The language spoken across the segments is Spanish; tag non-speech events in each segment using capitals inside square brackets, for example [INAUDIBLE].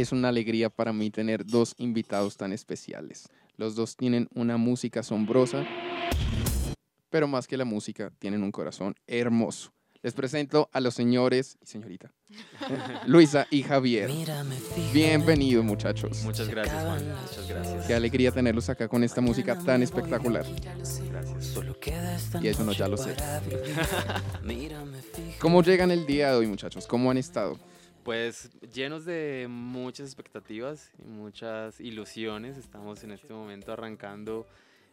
es una alegría para mí tener dos invitados tan especiales. Los dos tienen una música asombrosa, pero más que la música, tienen un corazón hermoso. Les presento a los señores y señorita, [LAUGHS] Luisa y Javier. Bienvenidos, muchachos. Muchas gracias, Juan. Muchas gracias. Qué alegría tenerlos acá con esta música tan espectacular. Gracias. Y eso no, ya lo sé. [LAUGHS] ¿Cómo llegan el día de hoy, muchachos? ¿Cómo han estado? Pues llenos de muchas expectativas y muchas ilusiones. Estamos en este momento arrancando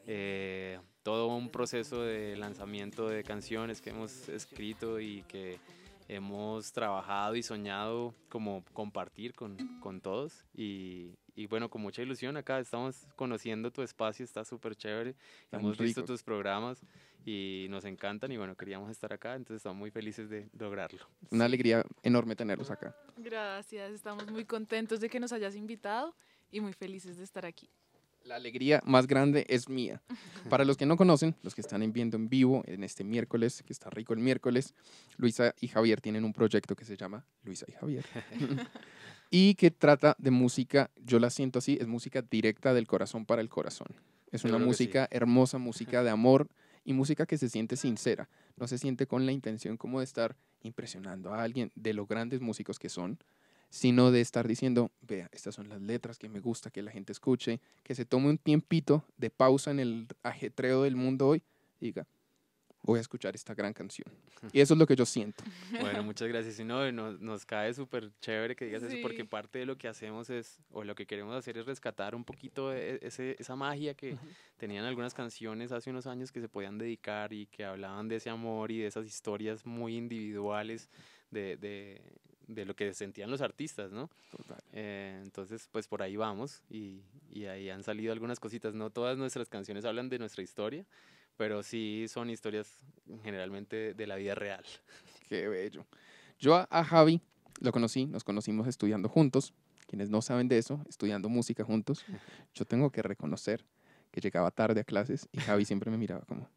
eh, todo un proceso de lanzamiento de canciones que hemos escrito y que hemos trabajado y soñado como compartir con, con todos. Y, y bueno, con mucha ilusión acá estamos conociendo tu espacio, está súper chévere. Tan Hemos visto rico. tus programas y nos encantan y bueno, queríamos estar acá, entonces estamos muy felices de lograrlo. Una alegría enorme tenerlos acá. Gracias, estamos muy contentos de que nos hayas invitado y muy felices de estar aquí. La alegría más grande es mía. [LAUGHS] Para los que no conocen, los que están viendo en vivo en este miércoles, que está rico el miércoles, Luisa y Javier tienen un proyecto que se llama Luisa y Javier. [LAUGHS] y que trata de música, yo la siento así, es música directa del corazón para el corazón. Es una sí. música hermosa, música de amor y música que se siente sincera. No se siente con la intención como de estar impresionando a alguien de los grandes músicos que son, sino de estar diciendo, vea, estas son las letras que me gusta que la gente escuche, que se tome un tiempito de pausa en el ajetreo del mundo hoy y diga, voy a escuchar esta gran canción. [LAUGHS] Y eso es lo que yo siento. Bueno, [LAUGHS] muchas gracias. Y no, nos, nos cae súper chévere que digas eso, porque Sí. parte de lo que hacemos es, o lo que queremos hacer es rescatar un poquito e- ese, esa magia que tenían algunas canciones hace unos años que se podían dedicar y que hablaban de ese amor y de esas historias muy individuales de, de, de lo que sentían los artistas, ¿no? Eh, entonces, pues por ahí vamos y, y ahí han salido algunas cositas. No todas nuestras canciones hablan de nuestra historia, pero sí son historias generalmente de la vida real. [LAUGHS] Qué bello. Yo a, a Javi lo conocí, nos conocimos estudiando juntos. Quienes no saben de eso, estudiando música juntos, [LAUGHS] yo tengo que reconocer que llegaba tarde a clases y Javi siempre me miraba como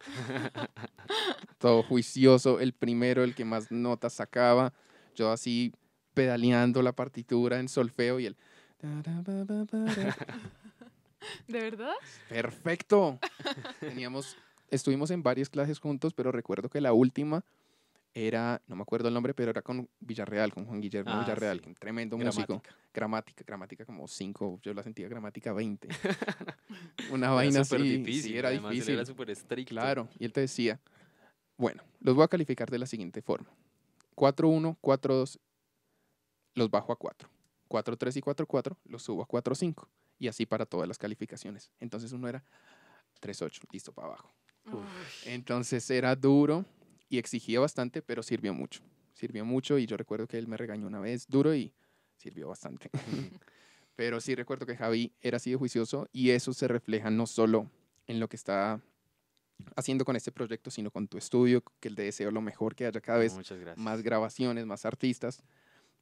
[LAUGHS] todo juicioso, el primero, el que más notas sacaba. Yo así pedaleando la partitura en solfeo y él [LAUGHS] ¿De verdad? Perfecto. Teníamos, estuvimos en varias clases juntos, pero recuerdo que la última era, no me acuerdo el nombre, pero era con Villarreal, con Juan Guillermo Ah, Villarreal, sí. un tremendo músico. Gramática. Gramática, gramática como 5, yo la sentía gramática 20. [LAUGHS] Una Era vaina súper así, difícil. sí, era difícil. Era súper estricto. Claro, y él te decía, bueno, los voy a calificar de la siguiente forma. 4-1, 4-2, los bajo a 4. 4-3 y 4-4, los subo a 4-5. Y así para todas las calificaciones. Entonces uno era 3-8, listo para abajo. Entonces era duro y exigía bastante, pero sirvió mucho. Sirvió mucho y yo recuerdo que él me regañó una vez duro y sirvió bastante. [LAUGHS] pero sí recuerdo que Javi era así de juicioso y eso se refleja no solo en lo que está haciendo con este proyecto, sino con tu estudio, que le deseo lo mejor, que haya cada vez gracias. más grabaciones, más artistas,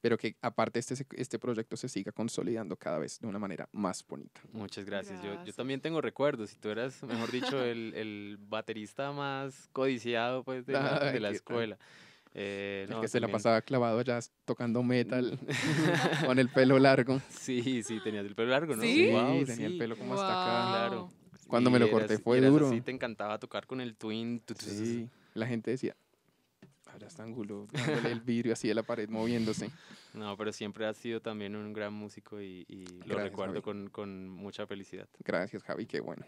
pero que aparte este, este proyecto se siga consolidando cada vez de una manera más bonita. Muchas gracias. Yo, yo Gracias. también tengo recuerdos. Y tú eras, mejor dicho, [LAUGHS] el, el baterista más codiciado pues, de, la, de la escuela. Eh, El no, que se la pasaba clavado allá tocando metal [LAUGHS] con el pelo largo. Sí, sí, tenías el pelo largo, ¿no? ¿Sí? Guau, tenía el sí. pelo como hasta acá. Claro. Cuando me lo corté eras- fue eras duro. así, te encantaba tocar con el twin. tu, tu. Sí, la gente decía, allá está Angulo, dándole el vidrio así de la pared moviéndose. [LAUGHS] No, pero siempre has sido también un gran músico y, y lo Gracias, recuerdo con, con mucha felicidad. Gracias, Javi, qué bueno.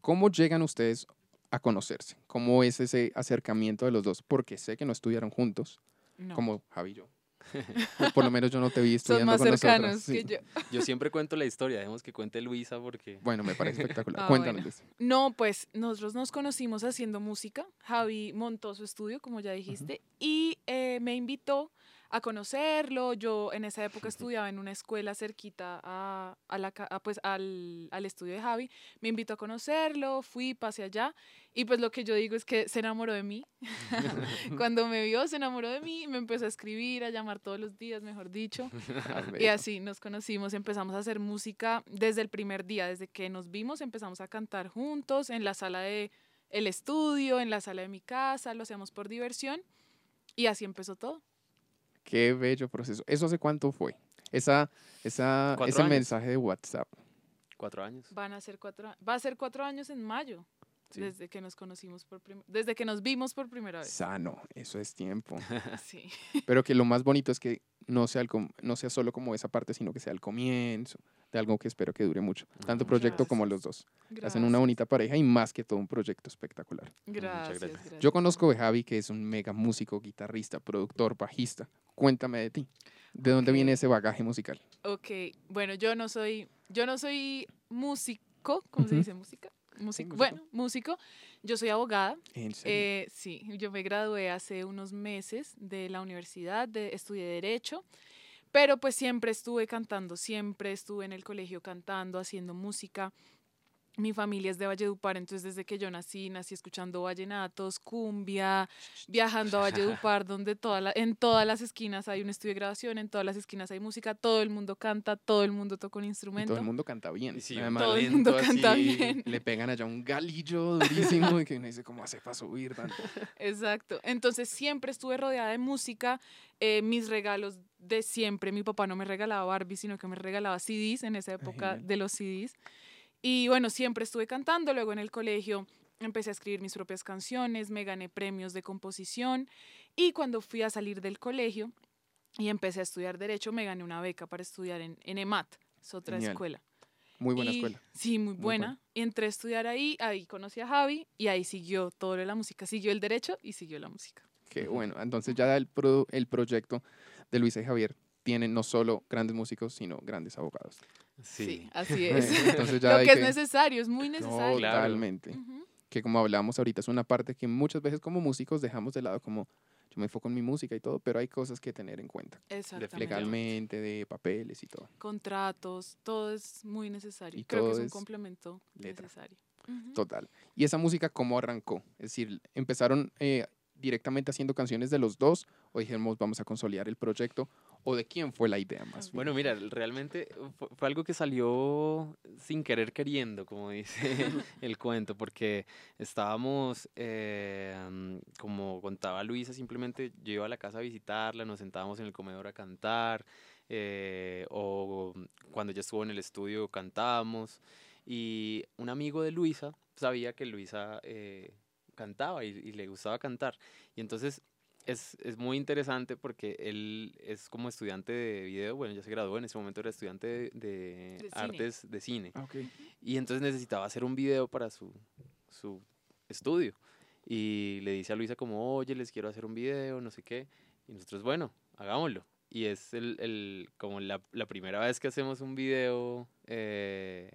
¿Cómo llegan ustedes a conocerse? ¿Cómo es ese acercamiento de los dos? Porque sé que no estudiaron juntos, No. como Javi y yo. [LAUGHS] Por lo menos yo no te vi Son estudiando más con cercanos Sí. que yo. [LAUGHS] Yo siempre cuento la historia, dejemos que cuente Luisa porque... Bueno, me parece espectacular. [LAUGHS] Ah, Cuéntanos. bueno. No, pues nosotros nos conocimos haciendo música. Javi montó su estudio, como ya dijiste, y eh, me invitó a conocerlo. Yo en esa época estudiaba en una escuela cerquita a, a la, a, pues, al, al estudio de Javi. Me invitó a conocerlo, fui, pasé allá. Y pues lo que yo digo es que se enamoró de mí. [LAUGHS] [LAUGHS] Cuando me vio, se enamoró de mí, me empezó a escribir, a llamar todos los días, mejor dicho. [LAUGHS] Y así nos conocimos, empezamos a hacer música desde el primer día, desde que nos vimos, empezamos a cantar juntos en la sala de el estudio, en la sala de mi casa, lo hacíamos por diversión y así empezó todo. Qué bello proceso. ¿Eso hace cuánto fue? Esa, esa, ese años. mensaje de WhatsApp. Cuatro años. Van a ser cuatro, va a ser cuatro años en mayo, Sí. desde que nos conocimos por prim- desde que nos vimos por primera vez. Sano, eso es tiempo. [LAUGHS] Sí. Pero que lo más bonito es que no sea, el com- no sea solo como esa parte, sino que sea el comienzo de algo que espero que dure mucho. Tanto proyecto como Gracias. los dos. Hacen Gracias. una bonita pareja y más que todo un proyecto espectacular. Gracias, gracias. gracias. Yo conozco a Javi, que es un mega músico, guitarrista, productor, bajista. Cuéntame de ti. ¿De dónde viene ese bagaje musical? Ok, bueno, yo no soy, yo no soy músico, ¿cómo se Ujú. dice? Música. Músico. músico. Bueno, músico. Yo soy abogada. ¿En serio? Eh, sí, yo me gradué hace unos meses de la universidad, de, estudié Derecho, pero pues siempre estuve cantando, siempre estuve en el colegio cantando, haciendo música. Mi familia es de Valledupar, entonces desde que yo nací, nací escuchando vallenatos, cumbia, viajando a Valledupar, donde toda la- en todas las esquinas hay un estudio de grabación, en todas las esquinas hay música, todo el mundo canta, todo el mundo toca un Y instrumento. todo el mundo canta bien. Y sí, Además, todo el mundo canta así. bien. le pegan allá un galillo [LAUGHS] durísimo y que uno dice, ¿cómo hace para subir tanto? Exacto. Entonces siempre estuve rodeada de música. eh, mis regalos de siempre, mi papá no me regalaba Barbie, sino que me regalaba CDs en esa época de los CDs. Y bueno, siempre estuve cantando. Luego en el colegio empecé a escribir mis propias canciones, me gané premios de composición. Y cuando fui a salir del colegio y empecé a estudiar Derecho, me gané una beca para estudiar en, en EMAT, es otra Genial. escuela. Muy buena Y- escuela. Sí, muy Muy buena. buena. Y entré a estudiar ahí, ahí conocí a Javi y ahí siguió todo lo de la música. Siguió el derecho y siguió la música. Qué bueno. Entonces ya el, pro- el proyecto de Luisa y Javier tiene no solo grandes músicos, sino grandes abogados. Sí. [LAUGHS] así es. Entonces ya lo hay que es que- necesario, es muy necesario. claro. Totalmente. Ujú, Que como hablábamos ahorita, es una parte que muchas veces como músicos dejamos de lado como yo me enfoco en mi música y todo, pero hay cosas que tener en cuenta. Exactamente. Legalmente, de papeles y todo. Contratos, todo es muy necesario. Y Creo que todo es un complemento letra. necesario. Total. ¿Y esa música cómo arrancó? Es decir, ¿empezaron eh, directamente haciendo canciones de los dos o dijimos vamos a consolidar el proyecto? ¿O de quién fue la idea más? bien? Bueno, mira, realmente fue, fue algo que salió sin querer queriendo, como dice [LAUGHS] el cuento, porque estábamos, eh, como contaba Luisa, simplemente yo iba a la casa a visitarla, nos sentábamos en el comedor a cantar, eh, o cuando ella estuvo en el estudio cantábamos, y un amigo de Luisa sabía que Luisa eh, cantaba y, y le gustaba cantar, y entonces es, es muy interesante porque él es como estudiante de video, bueno, ya se graduó, en ese momento era estudiante de, de De cine. artes de cine. Ah, ok. Y entonces necesitaba hacer un video para su, su estudio. Y le dice a Luisa como, oye, les quiero hacer un video, no sé qué. Y nosotros, bueno, hagámoslo. Y es el, el- como la, la primera vez que hacemos un video eh,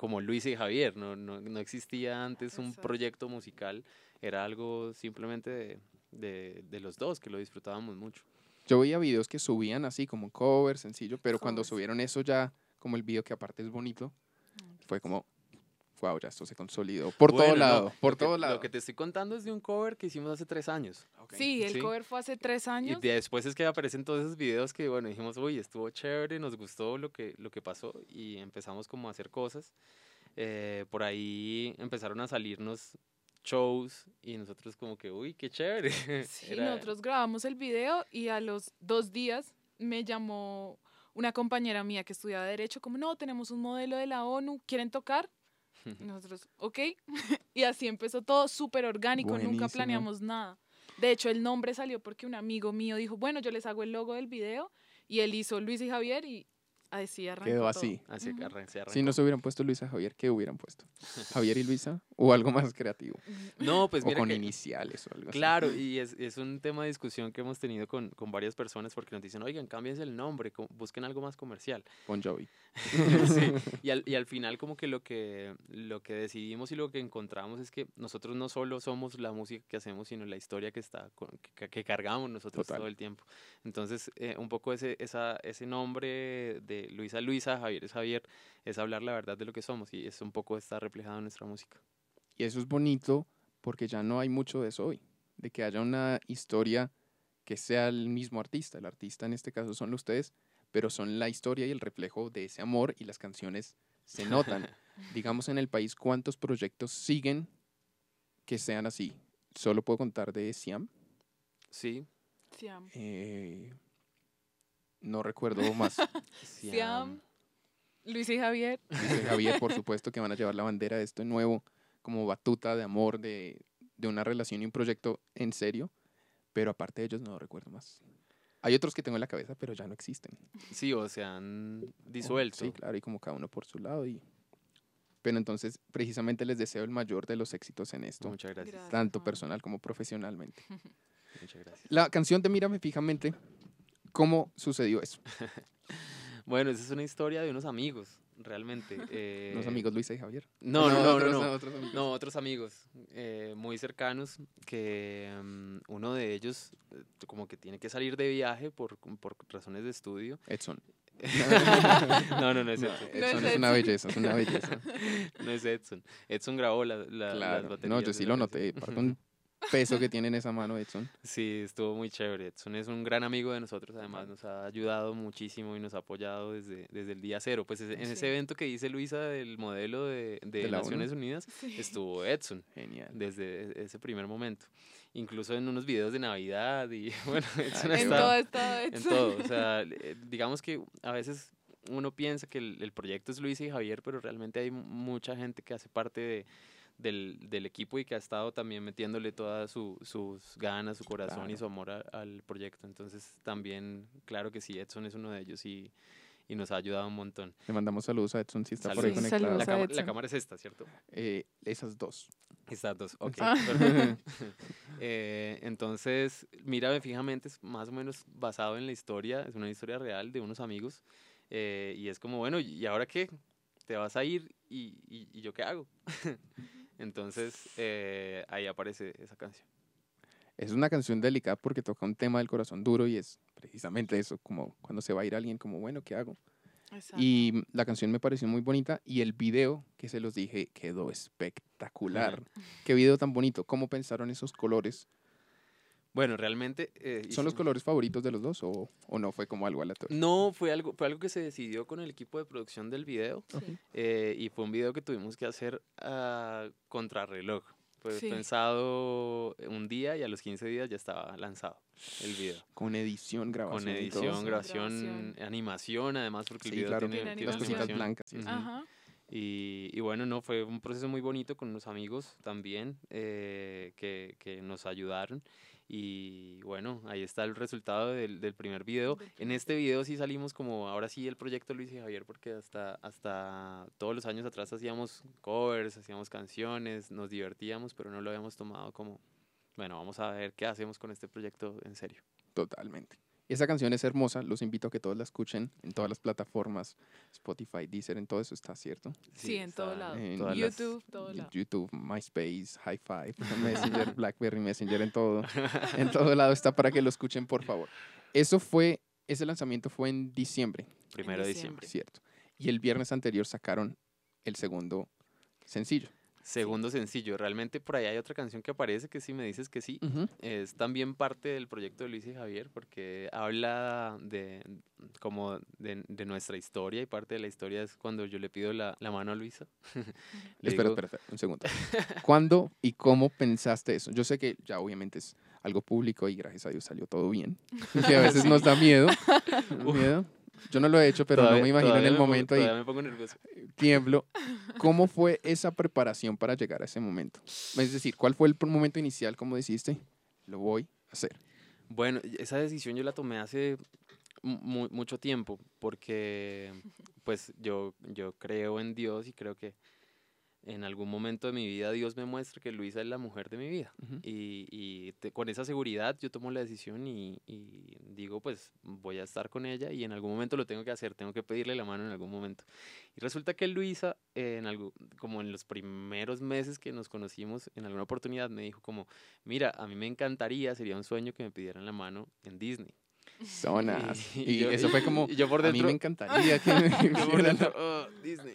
como Luisa y Javier. No, no, no existía antes un proyecto musical. Era algo simplemente de, de, de los dos, que lo disfrutábamos mucho. Yo veía videos que subían así como cover, sencillo, pero cuando subieron eso ya, como el video que aparte es bonito, Mm. fue como, wow, ya esto se consolidó. Por todo Bueno, no, lado, por lo que- todo lado. Lo que te estoy contando es de un cover que hicimos hace tres años. Ok. Sí, el Sí. cover fue hace tres Y años. de- después es que aparecen todos esos videos que, bueno, dijimos, uy, estuvo chévere, nos gustó lo que, lo que pasó y empezamos como a hacer cosas. Eh, por ahí empezaron a salirnos shows y nosotros como que, uy, qué chévere. [LAUGHS] Sí, Era- nosotros grabamos el video y a los dos días me llamó una compañera mía que estudiaba Derecho, como, no, tenemos un modelo de la ONU, ¿quieren tocar? Y [LAUGHS] nosotros, ok. [LAUGHS] y así empezó todo súper orgánico, nunca planeamos nada. De hecho, el nombre salió porque un amigo mío dijo, bueno, yo les hago el logo del video y él hizo Luis y Javier y así arrancó Quedó todo. así. Así Ujú. arran- se Si no arrancó. se hubieran puesto Luisa Javier, ¿qué hubieran puesto? ¿Javier y Luisa? ¿O algo más creativo? No, pues o mira con que- iniciales o algo así. Claro, y es, es un tema de discusión que hemos tenido con, con varias personas porque nos dicen, oigan, cámbiense el nombre, co- busquen algo más comercial. Bon Jovi. [LAUGHS] Sí, [LAUGHS] y, al, y al final como que lo, que lo que decidimos y lo que encontramos es que nosotros no solo somos la música que hacemos, sino la historia que está con- que, que cargamos nosotros Total. todo el tiempo. Entonces, eh, un poco ese, esa, ese nombre de Luisa Luisa, Javier es Javier, es hablar la verdad de lo que somos y es un poco está reflejado en nuestra música. Y eso es bonito porque ya no hay mucho de eso hoy. De que haya una historia que sea el mismo artista. El artista en este caso son ustedes, pero son la historia y el reflejo de ese amor y las canciones se notan. [LAUGHS] Digamos en el país, ¿cuántos proyectos siguen que sean así? Solo puedo contar de Siam. Sí, Sí, am- eh, no recuerdo más. [LAUGHS] Siam, Luis y Javier. Dice Javier, por supuesto, que van a llevar la bandera de esto nuevo como batuta de amor, de, de una relación y un proyecto en serio. Pero aparte de ellos, no recuerdo más. Hay otros que tengo en la cabeza, pero ya no existen. Sí, o se han disuelto. Sí, claro, y como cada uno por su lado. Y... Pero entonces, precisamente les deseo el mayor de los éxitos en esto, Muchas gracias. Tanto personal como profesionalmente. Muchas gracias. La canción de Mírame fijamente, ¿cómo sucedió eso? [LAUGHS] Bueno, esa es una historia de unos amigos, realmente. [LAUGHS] eh, Los amigos Luisa y Javier. No, no, [LAUGHS] no, no, otros- no. otros amigos. No, otros amigos eh, muy cercanos que mm, uno de ellos eh, como que tiene que salir de viaje por, por razones de estudio. Edson. no, no, no es No, Edson. Edson es es una Edson. belleza, es una belleza. No es Edson. Edson grabó la, la- las Claro. baterías. No, yo sí lo noté. Para un peso que tiene en esa mano Edson. [LAUGHS] Sí, estuvo muy chévere. Edson es un gran amigo de nosotros, además nos ha ayudado muchísimo y nos ha apoyado desde, desde el día cero. Pues en Sí. ese evento que dice Luisa del modelo de, de De la ONU. Naciones Unidas, Sí. estuvo Edson. Genial. desde ese primer momento. Incluso en unos videos de Navidad y [LAUGHS] bueno, Edson En qué todo estado estado en todo. O sea, digamos que a veces uno piensa que el, el proyecto es Luis y Javier, pero realmente hay mucha gente que hace parte de, del, del equipo y que ha estado también metiéndole todas su- sus ganas, su corazón y Claro. su amor a- al proyecto. Entonces también, claro que sí, Edson es uno de ellos y, y nos ha ayudado un montón. Le mandamos saludos a Edson si está por ahí Saludos. conectado. Saludos La, a cama- la cámara es esta, ¿cierto? Eh, esas dos. Estas dos, ok. Ah. perfecto. [LAUGHS] Eh, entonces, mírame fijamente, es más o menos basado en la historia, es una historia real de unos amigos. eh, y es como, bueno, ¿y ahora qué? ¿Te vas a ir? ¿Y, y- y yo qué hago? [LAUGHS] entonces, eh, ahí aparece esa canción. Es una canción delicada porque toca un tema del corazón duro y es precisamente eso, como cuando se va a ir alguien, como, bueno, ¿qué hago? Exacto. Y la canción me pareció muy bonita y el video, que se los dije, quedó espectacular. Qué video tan bonito. ¿Cómo pensaron esos colores? Bueno, realmente... eh, ¿Son los colores favoritos de los dos o, o no fue como algo aleatorio? No, fue algo, fue algo que se decidió con el equipo de producción del video. Sí. Eh, y fue un video que tuvimos que hacer a contrarreloj. Fue Sí. pensado un día y a los 15 días ya estaba lanzado el video. Con edición, grabación. Con y edición, grabación, Grabación. animación, además, porque el Sí, video claro. tiene, Tiene tiene Las cositas blancas. sí, sí. Ujú. Ajá. Y, y bueno, no, fue un proceso muy bonito con unos amigos también eh, que, que nos ayudaron. Y bueno, ahí está el resultado del, del primer video. En este video sí salimos como, ahora sí, el proyecto Luis y Javier, porque hasta, hasta todos los años atrás hacíamos covers, hacíamos canciones, nos divertíamos, pero no lo habíamos tomado como, bueno, vamos a ver qué hacemos con este proyecto en serio. Totalmente. Esa canción es hermosa, los invito a que todos la escuchen en todas las plataformas, Spotify, Deezer, en todo eso está, ¿cierto? Sí, en todo lado. En todas las- YouTube, todo lado. YouTube, MySpace, Hi-Fi, [LAUGHS] Messenger, BlackBerry Messenger, en todo. En [LAUGHS] todo lado está para que lo escuchen, por favor. Eso fue, ese lanzamiento fue en diciembre, Primero de diciembre. diciembre. ¿cierto? Y el viernes anterior sacaron el segundo sencillo. Segundo sencillo, realmente por ahí hay otra canción que aparece que si me dices que sí, Ujú. es también parte del proyecto de Luis y Javier porque habla de como de, de nuestra historia y parte de la historia es cuando yo le pido la, la mano a Luisa. [LAUGHS] Le Espera, digo- espera, espera, un segundo. [LAUGHS] ¿Cuándo y cómo pensaste eso? Yo sé que ya obviamente es algo público y gracias a Dios salió todo bien. [LAUGHS] Que a veces nos da miedo. Uf. miedo. Yo no lo he hecho, pero no me imagino en el me pongo- momento y Todavía me pongo nervioso. tiemblo. [LAUGHS] ¿Cómo fue esa preparación para llegar a ese momento? Es decir, ¿cuál fue el momento inicial? como dijiste? Lo voy a hacer. Bueno, esa decisión yo la tomé hace mu- mucho tiempo porque pues yo, yo creo en Dios y creo que en algún momento de mi vida Dios me muestra que Luisa es la mujer de mi vida. Y, y te- con esa seguridad yo tomo la decisión y, y digo, pues voy a estar con ella y en algún momento lo tengo que hacer, tengo que pedirle la mano en algún momento. Y resulta que Luisa, eh, en algo, como en los primeros meses que nos conocimos, en alguna oportunidad me dijo como, mira, a mí me encantaría, sería un sueño que me pidieran la mano en Disney. Zonas. Y- [LAUGHS] Y, y yo- eso fue [LAUGHS] como, y yo por a mí dentro- me encantaría [LAUGHS] que me Yo por dentro, "Oh, Disney.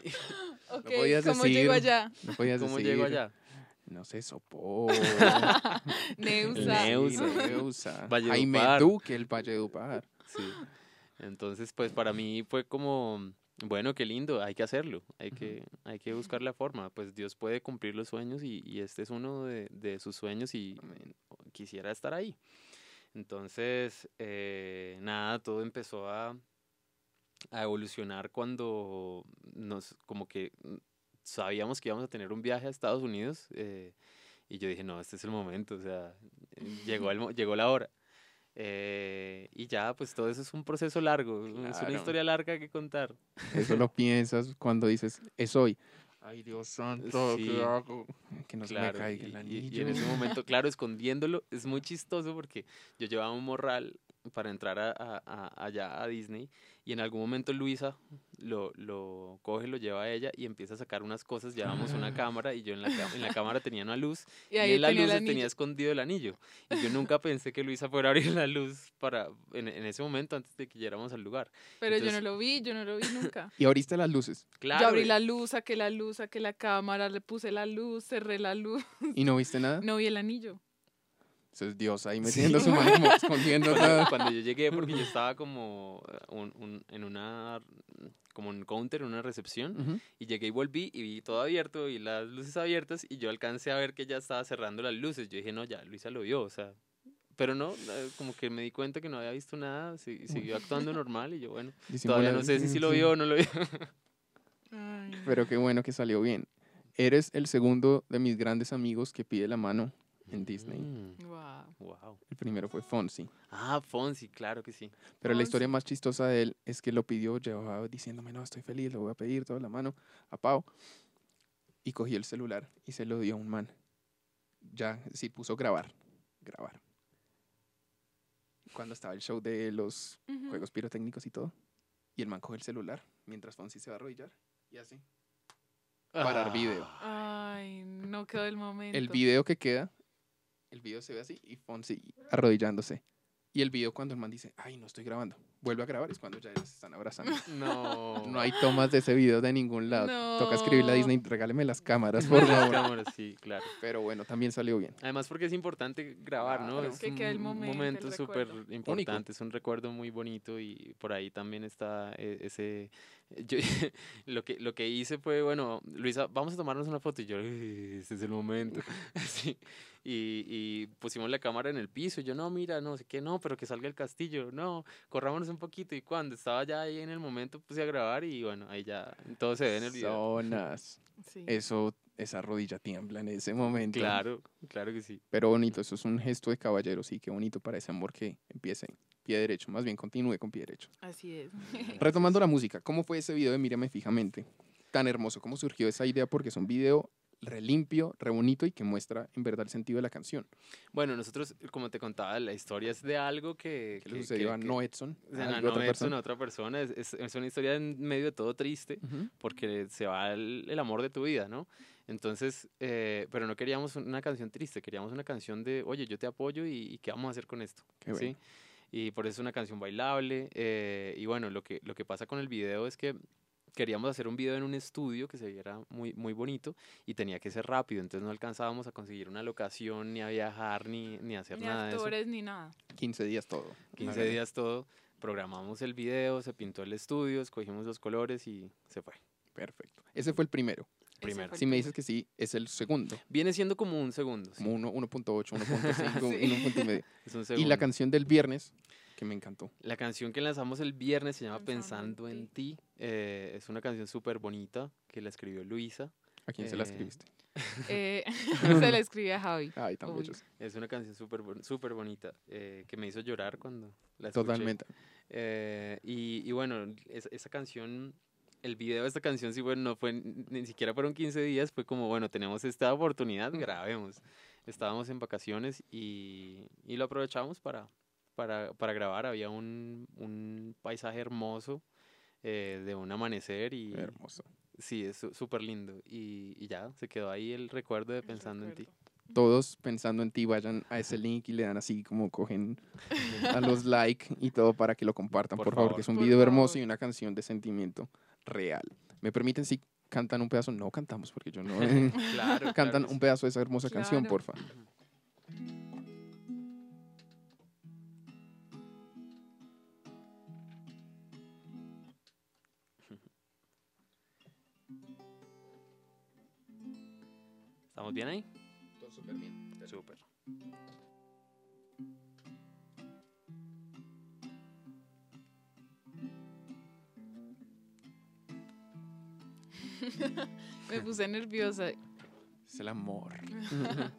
Ok, podías ¿cómo decir. llego allá? No podías ¿Cómo decir, llego allá? No sé, Sopó. Neusa. Neusa. Neusa. Jaime Duque, el Valledupar. Sí. Entonces, pues para mí fue como, bueno, qué lindo, hay que hacerlo, hay que, hay que buscar la forma. Pues Dios puede cumplir los sueños y, y este es uno de, de sus sueños y quisiera estar ahí. Entonces, eh, nada, todo empezó a, a evolucionar cuando nos, como que sabíamos que íbamos a tener un viaje a Estados Unidos eh, y yo dije, no, este es el momento, o sea, llegó, el, llegó la hora. Eh, y ya, pues todo eso es un proceso largo, es una historia larga que contar. Eso lo [LAUGHS] piensas cuando dices, es hoy. Ay, Dios santo, Sí, ¿qué hago? Que no se me Claro, caiga y, el y- y anillo. en ese momento, [LAUGHS] claro, escondiéndolo, es muy chistoso porque yo llevaba un morral para entrar a, a- a- allá a Disney y en algún momento Luisa lo, lo coge, lo lleva a ella y empieza a sacar unas cosas, llevamos una cámara y yo en la, en la cámara tenía una luz [LAUGHS] Y y, en la luz tenía escondido el anillo y yo nunca pensé que Luisa fuera a abrir la luz para en, en ese momento antes de que llegáramos al lugar. Pero yo no lo vi, yo no lo vi nunca. [LAUGHS] Y abriste las luces Claro, yo abrí eh, la luz, saqué la luz, saqué la cámara, le puse la luz, cerré la luz. y no viste nada. [LAUGHS] No vi el anillo. Eso es Dios ahí Sí. metiendo su mano como [LAUGHS] escondiendo cuando, cuando yo llegué, porque yo [LAUGHS] estaba como eh, un- un- en una como un counter, en una recepción, Ujú. y llegué y volví y vi todo abierto y las luces abiertas y yo alcancé a ver que ya estaba cerrando las luces. Yo dije, no, ya, Luisa lo vio, o sea, pero no, eh, como que me di cuenta que no había visto nada, si- siguió actuando normal y yo, bueno, [LAUGHS] todavía no sé si sí lo vio o no lo vio. Pero qué bueno que salió bien. Eres el segundo de mis grandes amigos que pide la mano en Disney. Mm, Wow. wow. El primero fue Fonsi. Ah, Fonsi, claro que sí. Pero la historia más chistosa de él es que lo pidió, llevaba diciéndome, no, estoy feliz, lo voy a pedir toda la mano a Pau. Y cogió el celular y se lo dio a un man. Ya, decir, puso grabar, grabar. Cuando estaba el show de los juegos pirotécnicos y todo. Y el man coge el celular mientras Fonsi se va a arrodillar. Y así. Parar video. Ay, no quedó el momento. El video que queda, el video se ve así y Fonsi arrodillándose. Y el video cuando el man dice, ay, no estoy grabando, vuelve a grabar, es cuando ya se están abrazando. [LAUGHS] No. No hay tomas de ese video de ningún lado. Toca escribirle a No. Disney, regáleme las cámaras, por [LAUGHS] Las favor. cámaras, sí, claro. Pero bueno, también salió bien. Además porque es importante grabar, ¿no? Claro. Es Que quede el un momento, súper importante, es un recuerdo muy bonito y por ahí también está eh, ese... [LAUGHS] Yo, lo, que, lo que hice fue, bueno, Luisa, vamos a tomarnos una foto y yo, "Uy, este es el momento. Sí. Y, y pusimos la cámara en el piso y yo, no, mira, no sé qué, no, pero que salga el castillo, no, corrámonos un poquito y cuando estaba ya ahí en el momento puse a grabar y bueno, ahí ya todo se ve en el video. Zonas. [LAUGHS] Sí. Eso, esa rodilla tiembla en ese momento. Claro, claro que sí. Pero bonito, eso es un gesto de caballero, sí, qué bonito para ese amor que empiece pie derecho. Más bien, continúe con pie derecho. Así es. [LAUGHS] Retomando la música, ¿cómo fue ese video de Mírame fijamente? Tan hermoso, ¿cómo surgió esa idea? Porque es un video re limpio, re bonito y que muestra en verdad el sentido de la canción. Bueno, nosotros, como te contaba, la historia es de algo que... Que le sucedió a que- No Edson, o sea, a no otra Edson, persona. a otra persona. Es, es- es una historia en medio de todo triste Ujú. porque se va el, el amor de tu vida, ¿no? Entonces, eh, pero no queríamos una canción triste, queríamos una canción de, oye, yo te apoyo y, y ¿qué vamos a hacer con esto? Qué bueno. ¿Sí? Y por eso es una canción bailable. eh, y bueno, lo que, lo que pasa con el video es que queríamos hacer un video en un estudio que se viera muy, muy bonito y tenía que ser rápido, entonces no alcanzábamos a conseguir una locación, ni a viajar, ni, ni a hacer Ni nada de eso. actores ni nada. 15 días todo. 15 Hágale. días todo, programamos el video, se pintó el estudio, escogimos los colores y se fue. Perfecto. Ese fue el primero. Primero. Si me dices que sí, es el segundo. Viene siendo como un segundo. sí, Como uno- 1.8, 1.5, [LAUGHS] Sí. 1 punto y medio. es un Y segundo. la canción del viernes, que me encantó. La canción que lanzamos el viernes se llama Pensando Pensando en ti. eh, es una canción súper bonita que la escribió Luisa. ¿A quién se la Eh, escribiste? [LAUGHS] Eh, [LAUGHS] [LAUGHS] se le escribí a Javi. Ay, tan bellos. Es una canción súper súper bonita eh, que me hizo llorar cuando la escuché. Totalmente. Eh, y, y bueno, es- esa canción, el video de esta canción, sí, bueno, no fue, ni ni siquiera fueron 15 días, fue como, bueno, tenemos esta oportunidad, Mm. grabemos. Estábamos en vacaciones y, y lo aprovechamos para, para, para grabar. Había un, un paisaje hermoso eh, de un amanecer y Hermoso. sí, es súper lindo. Y, y ya, se quedó ahí el recuerdo de El Pensando en ti. Todos pensando en ti, vayan a ese link y le dan así como cogen a los [LAUGHS] like y todo para que lo compartan, por, Por favor, favor. que es un video hermoso y una canción de sentimiento real. ¿Me permiten si cantan un pedazo? No cantamos porque yo no. [LAUGHS] [LAUGHS] Claro, cantan claro un pedazo de esa hermosa canción, Claro. porfa. ¿Estamos bien ahí? Todo bien. Súper. [LAUGHS] Me puse nerviosa. Es el amor. [LAUGHS]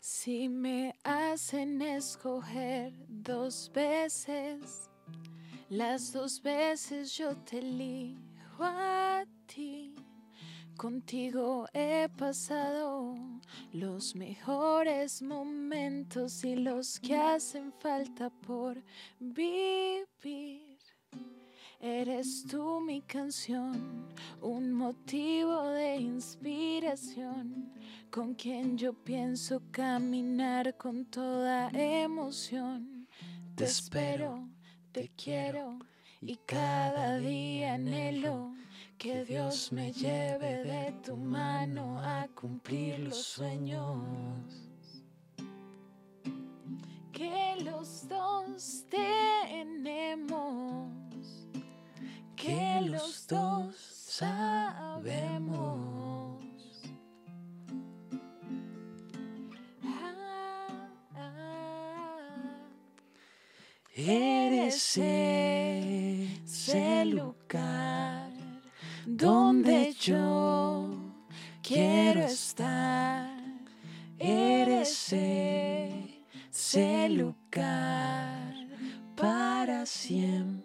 si me hacen escoger dos veces las dos veces yo te elijo a ti. Contigo he pasado los mejores momentos y los que hacen falta por vivir. Eres tú mi canción, un motivo de inspiración, con quien yo pienso caminar con toda emoción. Te espero, te quiero y cada día anhelo que Dios me lleve de tu mano a cumplir los sueños. Que los dos tenemos, que los dos sabemos. Eres ese lugar donde yo quiero estar. Eres ese lugar para siempre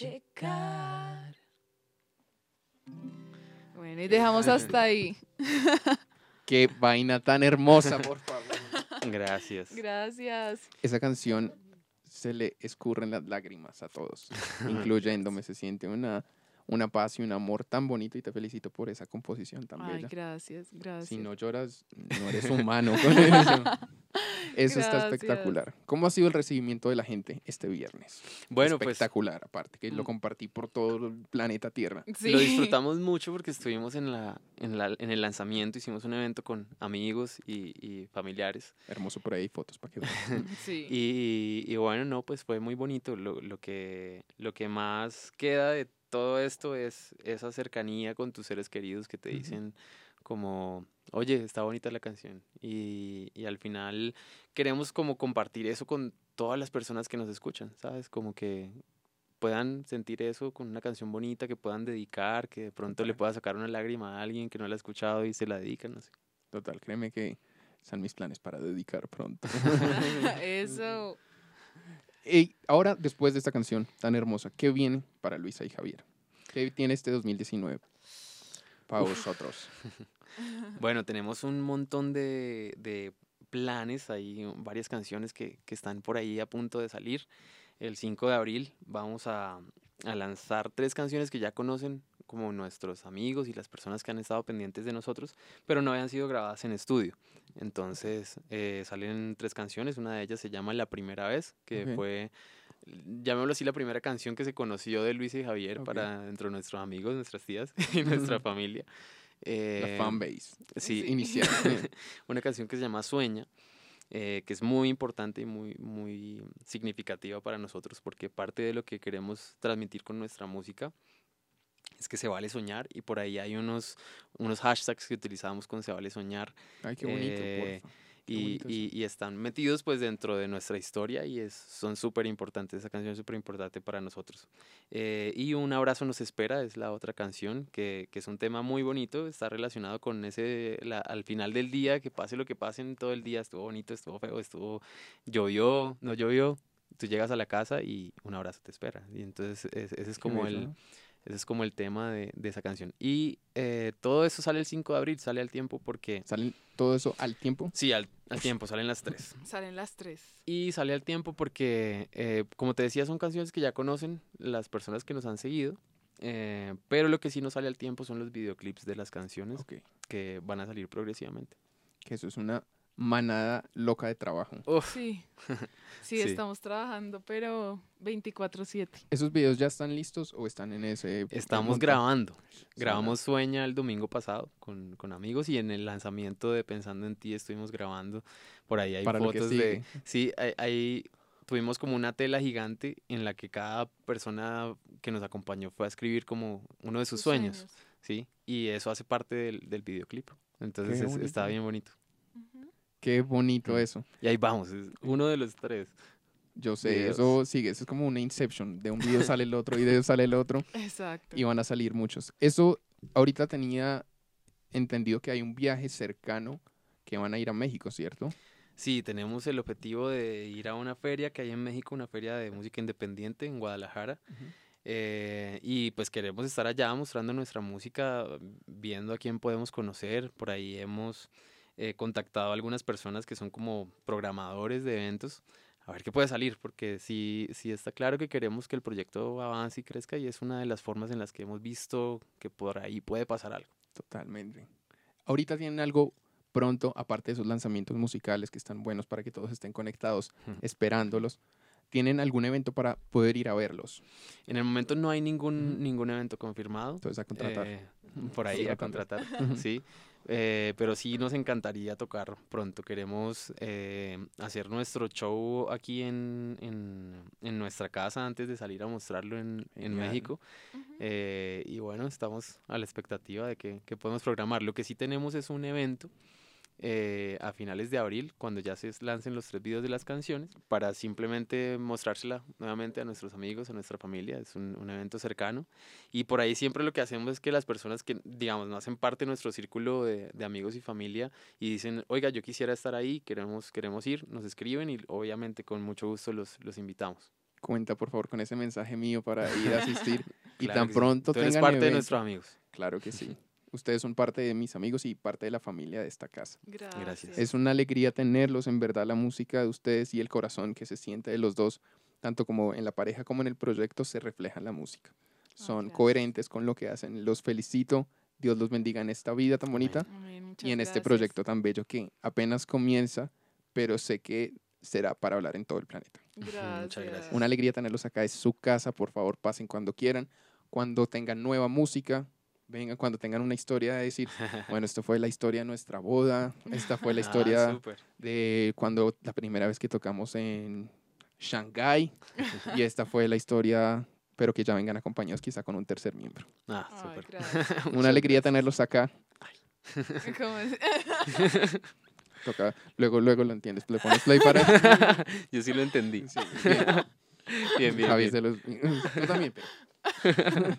llegar. Bueno, y dejamos hasta ahí. [LAUGHS] Qué vaina tan hermosa, por favor. [LAUGHS] Gracias. Gracias. Esa canción se le escurren las lágrimas a todos, [LAUGHS] incluyéndome. Se siente una, una paz y un amor tan bonito y te felicito por esa composición tan Ay, bella. gracias, gracias. Si no lloras, no eres humano. con eso [LAUGHS] Eso está Gracias. espectacular. ¿Cómo ha sido el recibimiento de la gente este viernes? Bueno, pues espectacular, aparte, que lo Mm. compartí por todo el planeta Tierra. Sí. lo disfrutamos mucho porque estuvimos en, la, en, la, en el lanzamiento, hicimos un evento con amigos y, y familiares. Hermoso por ahí, fotos para que vean. [LAUGHS] Sí. Y, y bueno, no, pues fue muy bonito. Lo, lo, que, lo que más queda de todo esto es esa cercanía con tus seres queridos que te dicen como, oye, está bonita la canción. Y, y al final queremos como compartir eso con todas las personas que nos escuchan, ¿sabes? Como que puedan sentir eso con una canción bonita, que puedan dedicar, que de pronto le pueda sacar una lágrima a alguien que no la ha escuchado y se la dedican, no sé. Total, créeme que están mis planes para dedicar pronto. [LAUGHS] Eso. Y ahora, después de esta canción tan hermosa, ¿qué viene para Luisa y Javier? ¿Qué tiene este 2019 para vosotros? [LAUGHS] Bueno, tenemos un montón de, de planes, hay varias canciones que, que están por ahí a punto de salir. El 5 de abril vamos a, a lanzar tres canciones que ya conocen como nuestros amigos y las personas que han estado pendientes de nosotros, pero no habían sido grabadas en estudio. Entonces eh, salen tres canciones, una de ellas se llama La Primera Vez, que fue, llamémoslo así, la primera canción que se conoció de Luis y Javier para dentro de nuestros amigos, nuestras tías [LAUGHS] y nuestra [LAUGHS] familia. La Eh, fanbase Sí, Sí. inicial. [LAUGHS] [LAUGHS] una canción que se llama Sueña, eh, que es muy importante y muy, muy significativa para nosotros porque parte de lo que queremos transmitir con nuestra música es que se vale soñar y por ahí hay unos, unos hashtags que utilizamos con se vale soñar Ay, qué bonito, Eh, porfa. Y, y- y están metidos pues dentro de nuestra historia y es, son súper importantes, esa canción es súper importante para nosotros. Eh, y Un abrazo nos espera es la otra canción que, que es un tema muy bonito, está relacionado con ese, la- al final del día, que pase lo que pase en todo el día, estuvo bonito, estuvo feo, estuvo, llovió, no llovió, tú llegas a la casa y un abrazo te espera. Y entonces es- ese es como bello, el... ¿no? Ese es como el tema de, de esa canción. Y eh, todo eso sale el 5 de abril, sale al tiempo porque... ¿Salen todo eso al tiempo? Sí, al, al tiempo, salen las tres. [CLEARS THROAT] Salen las tres. Y sale al tiempo porque, eh, como te decía, son canciones que ya conocen las personas que nos han seguido. eh, pero lo que sí no sale al tiempo son los videoclips de las canciones que van a salir progresivamente. Que eso es una manada loca de trabajo. Uf, Sí. [LAUGHS] Sí, Sí. estamos trabajando, pero 24-7. ¿Esos videos ya están listos o están en ese... estamos grabando. Grabamos Sueña el domingo pasado con, con amigos y en el lanzamiento de Pensando en Ti estuvimos grabando. Por ahí hay Para fotos de... Sí, hay, hay- tuvimos como una tela gigante en la que cada persona que nos acompañó fue a escribir como uno de sus, sueños, ¿sí? Y eso hace parte del, del videoclip. Entonces es- está bien bonito. Qué bonito eso. Y ahí vamos, es uno de los tres. Yo sé, Videos. eso sigue, eso es como una Inception. De un video [LAUGHS] sale el otro, video sale el otro Exacto. y van a salir muchos. Eso ahorita tenía entendido que hay un viaje cercano que van a ir a México, ¿cierto? Sí, tenemos el objetivo de ir a una feria que hay en México, una feria de música independiente en Guadalajara. Eh, y pues queremos estar allá mostrando nuestra música, viendo a quién podemos conocer. Por ahí hemos eh, contactado a algunas personas que son como programadores de eventos. A ver qué puede salir, porque sí, sí está claro que queremos que el proyecto avance y crezca y es una de las formas en las que hemos visto que por ahí puede pasar algo. Totalmente. Ahorita tienen algo pronto, aparte de esos lanzamientos musicales que están buenos para que todos estén conectados, esperándolos. ¿Tienen algún evento para poder ir a verlos? En el momento no hay ningún, ningún evento confirmado. Entonces a contratar. Eh, [LAUGHS] por ahí Sí, a contratar, [LAUGHS] sí. Eh, pero sí nos encantaría tocar pronto. Queremos eh, hacer nuestro show aquí en, en, en nuestra casa antes de salir a mostrarlo en, en. México. Eh, y bueno, estamos a la expectativa de que, que podemos programar. Lo que sí tenemos es un evento eh, a finales de abril, cuando ya se lancen los tres videos de las canciones, para simplemente mostrársela nuevamente a nuestros amigos, a nuestra familia. Es un, un evento cercano. Y por ahí siempre lo que hacemos es que las personas que, digamos, no hacen parte de nuestro círculo de, de amigos y familia y dicen, oiga, yo quisiera estar ahí, queremos, queremos ir, nos escriben y obviamente con mucho gusto los, los invitamos. Cuenta por favor con ese mensaje mío para ir a asistir [LAUGHS] y Claro tan que sí. pronto Tú eres tengan parte de evento- nuestros amigos. Claro que sí. Ustedes son parte de mis amigos y parte de la familia de esta casa. Gracias. Es una alegría tenerlos, en verdad la música de ustedes y el corazón que se siente de los dos, tanto como en la pareja como en el proyecto, se refleja en la música. Son gracias. coherentes con lo que hacen. Los felicito. Dios los bendiga en esta vida tan bonita Amén, muchas y en este proyecto tan bello que apenas comienza, pero sé que será para hablar en todo el planeta. [LAUGHS] Gracias. gracias. Una alegría tenerlos acá. Es su casa, por favor, pasen cuando quieran. Cuando tengan nueva música, vengan cuando tengan una historia de decir, [LAUGHS] bueno, esto fue la historia de nuestra boda, esta fue la Ah, historia de cuando la primera vez que tocamos en Shanghái [LAUGHS] y esta fue la historia, pero que ya vengan acompañados quizá con un tercer miembro. Ah, Ay, súper. gracias. [LAUGHS] Una alegría tenerlos acá. ¿Cómo es? Toca, luego, luego lo entiendes, le pones play para... Yo sí lo entendí. Sí, bien. Bien, bien, los- Tú también, pero-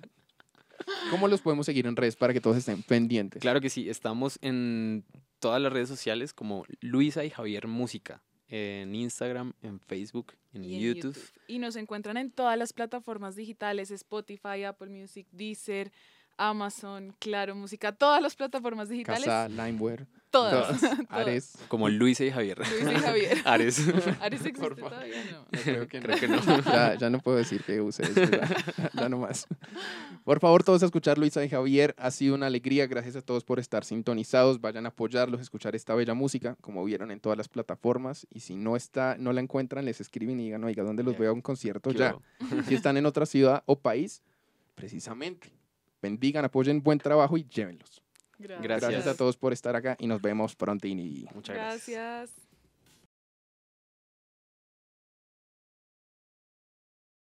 ¿Cómo los podemos seguir en redes para que todos estén pendientes? Claro que sí, estamos en todas las redes sociales como Luisa y Javier Música. En Instagram, en Facebook, en, Y en YouTube. Y nos encuentran en todas las plataformas digitales, Spotify, Apple Music, Deezer, Amazon, Claro Música, todas las plataformas digitales, Casa, Limeware, todas. todas, [LAUGHS] Ares. Como Luisa y Javier. Luis y Javier. [LAUGHS] Ares. [LAUGHS] ¿Ares existe Por favor. todavía? No. No, creo que Creo que no. Ya, ya no puedo decir que use esto, ya, ya no más. Por favor, todos a escuchar Luisa y Javier. Ha sido una alegría. Gracias a todos por estar sintonizados. Vayan a apoyarlos, escuchar esta bella música, como vieron en todas las plataformas. Y si no está, no la encuentran, les escriben y digan, oiga, ¿dónde los veo a un concierto ya? Si están en otra ciudad o país, precisamente. Bendigan, apoyen, buen trabajo y llévenlos. Gracias. Gracias a todos por estar acá y nos vemos pronto. Y... Muchas gracias. Gracias.